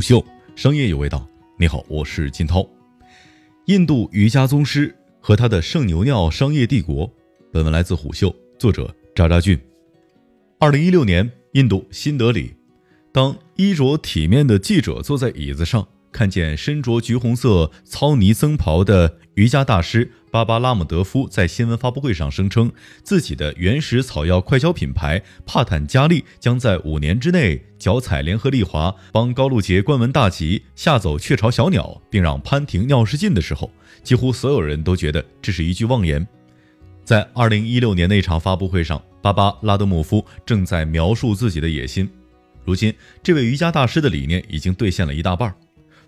虎嗅，商业有味道。你好，我是金涛。印度瑜伽宗师和他的圣牛尿商业帝国。本文来自虎嗅，作者扎扎俊。二零一六年，印度新德里，当衣着体面的记者坐在椅子上。看见身着橘红色糙呢僧袍的瑜伽大师巴巴拉姆德夫在新闻发布会上声称，自己的原始草药快销品牌帕坦加利将在五年之内脚踩联合利华，帮高露洁关门大吉，吓走雀巢小鸟，并让潘婷尿失禁的时候，几乎所有人都觉得这是一句妄言。在二零一六年那场发布会上，巴巴拉德姆夫正在描述自己的野心。如今，这位瑜伽大师的理念已经兑现了一大半。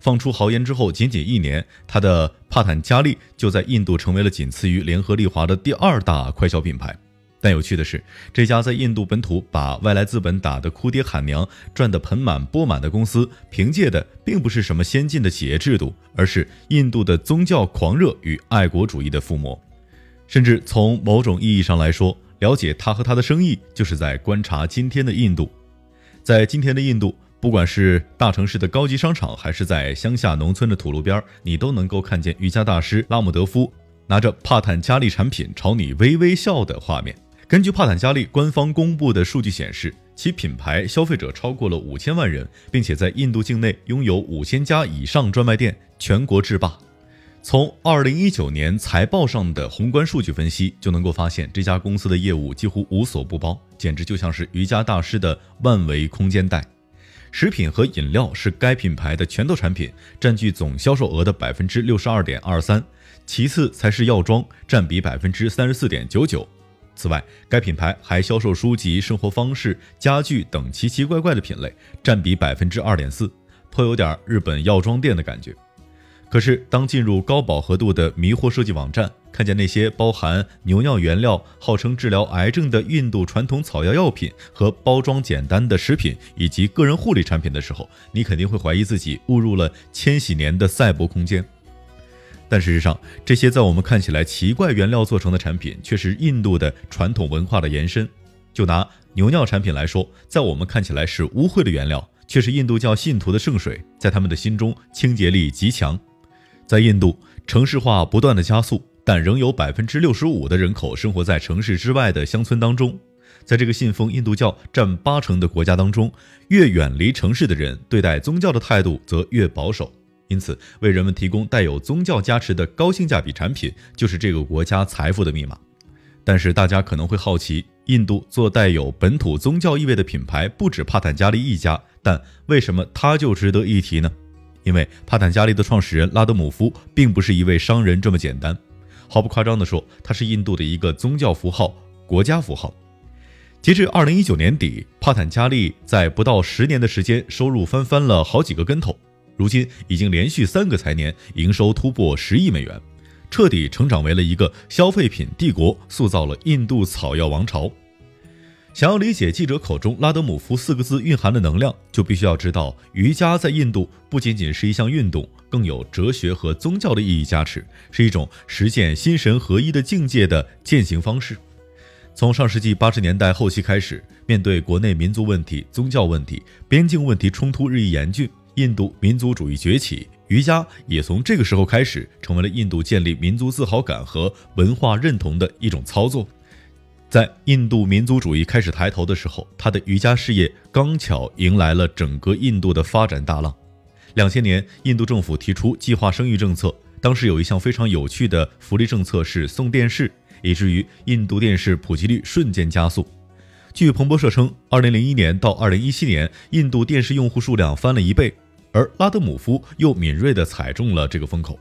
放出豪言之后，仅仅一年，他的帕坦加利就在印度成为了仅次于联合利华的第二大快消品牌。但有趣的是，这家在印度本土把外来资本打得哭爹喊娘、赚得盆满钵满的公司，凭借的并不是什么先进的企业制度，而是印度的宗教狂热与爱国主义的附魔。甚至从某种意义上来说，了解他和他的生意，就是在观察今天的印度。在今天的印度。不管是大城市的高级商场，还是在乡下农村的土路边，你都能够看见瑜伽大师拉姆德夫拿着帕坦加利产品朝你微微笑的画面。根据帕坦加利官方公布的数据显示，其品牌消费者超过了五千万人，并且在印度境内拥有五千家以上专卖店，全国制霸。从二零一九年财报上的宏观数据分析，就能够发现这家公司的业务几乎无所不包，简直就像是瑜伽大师的万维空间带。食品和饮料是该品牌的拳头产品，占据总销售额的百分之六十二点二三，其次才是药妆，占比百分之三十四点九九。此外，该品牌还销售书籍、生活方式、家具等奇奇怪怪的品类，占比百分之二点四，颇有点日本药妆店的感觉。可是，当进入高饱和度的迷惑设计网站，看见那些包含牛尿原料、号称治疗癌症的印度传统草药药品和包装简单的食品以及个人护理产品的时候，你肯定会怀疑自己误入了千禧年的赛博空间。但事实上，这些在我们看起来奇怪原料做成的产品，却是印度的传统文化的延伸。就拿牛尿产品来说，在我们看起来是污秽的原料，却是印度教信徒的圣水，在他们的心中清洁力极强。在印度，城市化不断的加速，但仍有百分之六十五的人口生活在城市之外的乡村当中。在这个信奉印度教占八成的国家当中，越远离城市的人，对待宗教的态度则越保守。因此，为人们提供带有宗教加持的高性价比产品，就是这个国家财富的密码。但是，大家可能会好奇，印度做带有本土宗教意味的品牌不止帕坦加利一家，但为什么它就值得一提呢？因为帕坦加利的创始人拉德姆夫并不是一位商人这么简单，毫不夸张地说，它是印度的一个宗教符号、国家符号。截至二零一九年底，帕坦加利在不到十年的时间，收入翻翻了好几个跟头，如今已经连续三个财年营收突破十亿美元，彻底成长为了一个消费品帝国，塑造了印度草药王朝。想要理解记者口中“拉德姆夫”四个字蕴含的能量，就必须要知道，瑜伽在印度不仅仅是一项运动，更有哲学和宗教的意义加持，是一种实现心神合一的境界的践行方式。从上世纪八十年代后期开始，面对国内民族问题、宗教问题、边境问题冲突日益严峻，印度民族主义崛起，瑜伽也从这个时候开始，成为了印度建立民族自豪感和文化认同的一种操作。在印度民族主义开始抬头的时候，他的瑜伽事业刚巧迎来了整个印度的发展大浪。两千年，印度政府提出计划生育政策，当时有一项非常有趣的福利政策是送电视，以至于印度电视普及率瞬间加速。据彭博社称，二零零一年到二零一七年，印度电视用户数量翻了一倍，而拉德姆夫又敏锐地踩中了这个风口。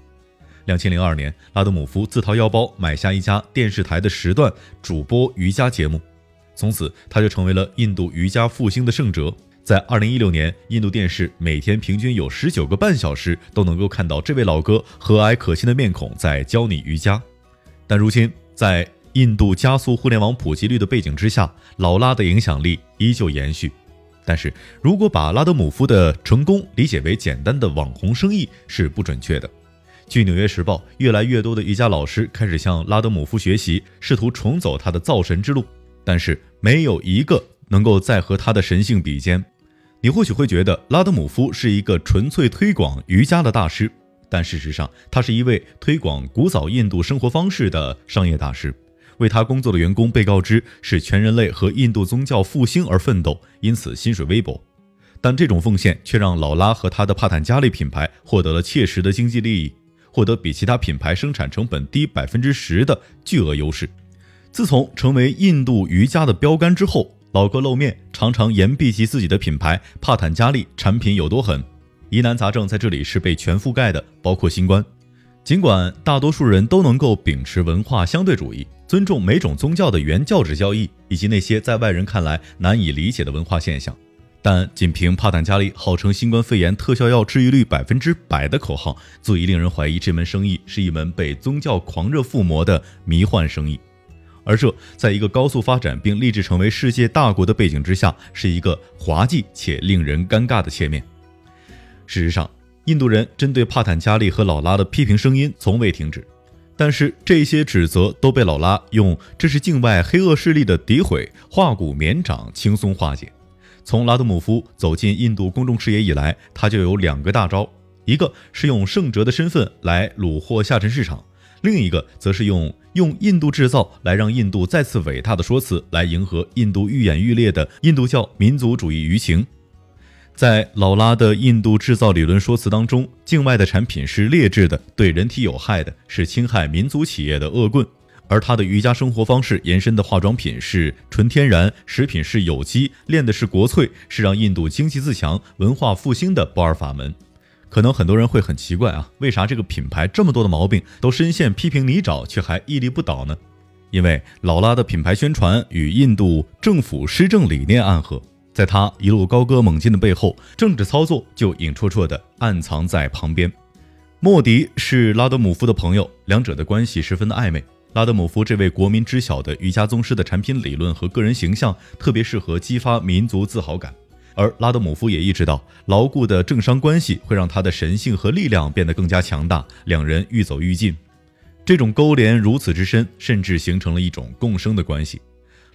两千零二年，拉德姆夫自掏腰包买下一家电视台的时段，主播瑜伽节目，从此他就成为了印度瑜伽复兴的圣哲。在二零一六年，印度电视每天平均有十九个半小时都能够看到这位老哥和蔼可亲的面孔在教你瑜伽。但如今，在印度加速互联网普及率的背景之下，老拉的影响力依旧延续。但是如果把拉德姆夫的成功理解为简单的网红生意，是不准确的。据《纽约时报》，越来越多的瑜伽老师开始向拉德姆夫学习，试图重走他的造神之路，但是没有一个能够再和他的神性比肩。你或许会觉得拉德姆夫是一个纯粹推广瑜伽的大师，但事实上，他是一位推广古早印度生活方式的商业大师。为他工作的员工被告知是全人类和印度宗教复兴而奋斗，因此薪水微薄。但这种奉献却让劳拉和他的帕坦加利品牌获得了切实的经济利益，获得比其他品牌生产成本低百分之十的巨额优势。自从成为印度瑜伽的标杆之后，老哥露面，常常言毕及自己的品牌帕坦加利产品有多狠。疑难杂症在这里是被全覆盖的，包括新冠。尽管大多数人都能够秉持文化相对主义，尊重每种宗教的原教旨教义以及那些在外人看来难以理解的文化现象，但仅凭帕坦加利号称新冠肺炎特效药治愈率百分之百的口号，足以令人怀疑这门生意是一门被宗教狂热附魔的迷幻生意。而这，在一个高速发展并立志成为世界大国的背景之下，是一个滑稽且令人尴尬的切面。事实上，印度人针对帕坦加利和老拉的批评声音从未停止，但是这些指责都被老拉用“这是境外黑恶势力的诋毁”化骨绵掌轻松化解。从拉德姆夫走进印度公众视野以来，他就有两个大招：一个是用圣哲的身份来虏获下沉市场。另一个则是用用印度制造来让印度再次伟大的说辞，来迎合印度愈演愈烈的印度教民族主义舆情。在老拉的印度制造理论说辞当中，境外的产品是劣质的，对人体有害的，是侵害民族企业的恶棍；而他的瑜伽生活方式延伸的化妆品是纯天然，食品是有机，练的是国粹，是让印度经济自强、文化复兴的不二法门。可能很多人会很奇怪啊，为啥这个品牌这么多的毛病都深陷批评泥沼，却还屹立不倒呢？因为老拉的品牌宣传与印度政府施政理念暗合，在他一路高歌猛进的背后，政治操作就影绰绰的暗藏在旁边。莫迪是拉德姆夫的朋友，两者的关系十分的暧昧。拉德姆夫这位国民知晓的瑜伽宗师的产品理论和个人形象，特别适合激发民族自豪感。而拉德姆夫也意识到，牢固的政商关系会让他的神性和力量变得更加强大，两人愈走愈近。这种勾连如此之深，甚至形成了一种共生的关系。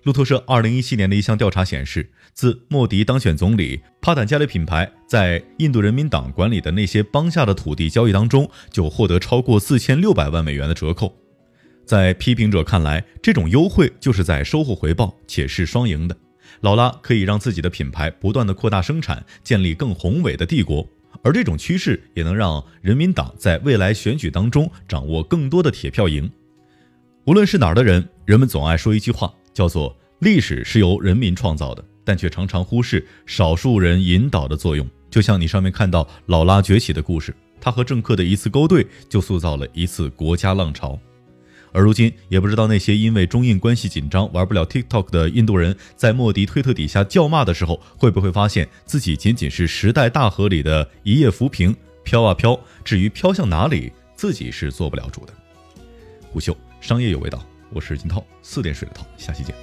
路透社2017年的一项调查显示，自莫迪当选总理，帕坦加利品牌在印度人民党管理的那些邦下的土地交易当中，就获得超过4600万美元的折扣。在批评者看来，这种优惠就是在收获回报，且是双赢的。劳拉可以让自己的品牌不断的扩大生产，建立更宏伟的帝国，而这种趋势也能让人民党在未来选举当中掌握更多的铁票赢。无论是哪儿的人，人们总爱说一句话，叫做“历史是由人民创造的”，但却常常忽视少数人引导的作用。就像你上面看到劳拉崛起的故事，他和政客的一次勾兑，就塑造了一次国家浪潮。而如今，也不知道那些因为中印关系紧张玩不了 TikTok 的印度人，在莫迪推特底下叫骂的时候，会不会发现自己仅仅是时代大河里的一叶浮萍，飘啊飘。至于飘向哪里，自己是做不了主的。虎嗅商业有味道，我是金涛，四点水的涛，下期见。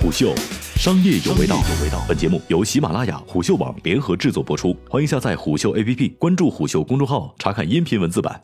虎嗅商业有味道，本节目由喜马拉雅、虎嗅网联合制作播出，欢迎下载虎嗅 APP，关注虎嗅公众号，查看音频文字版。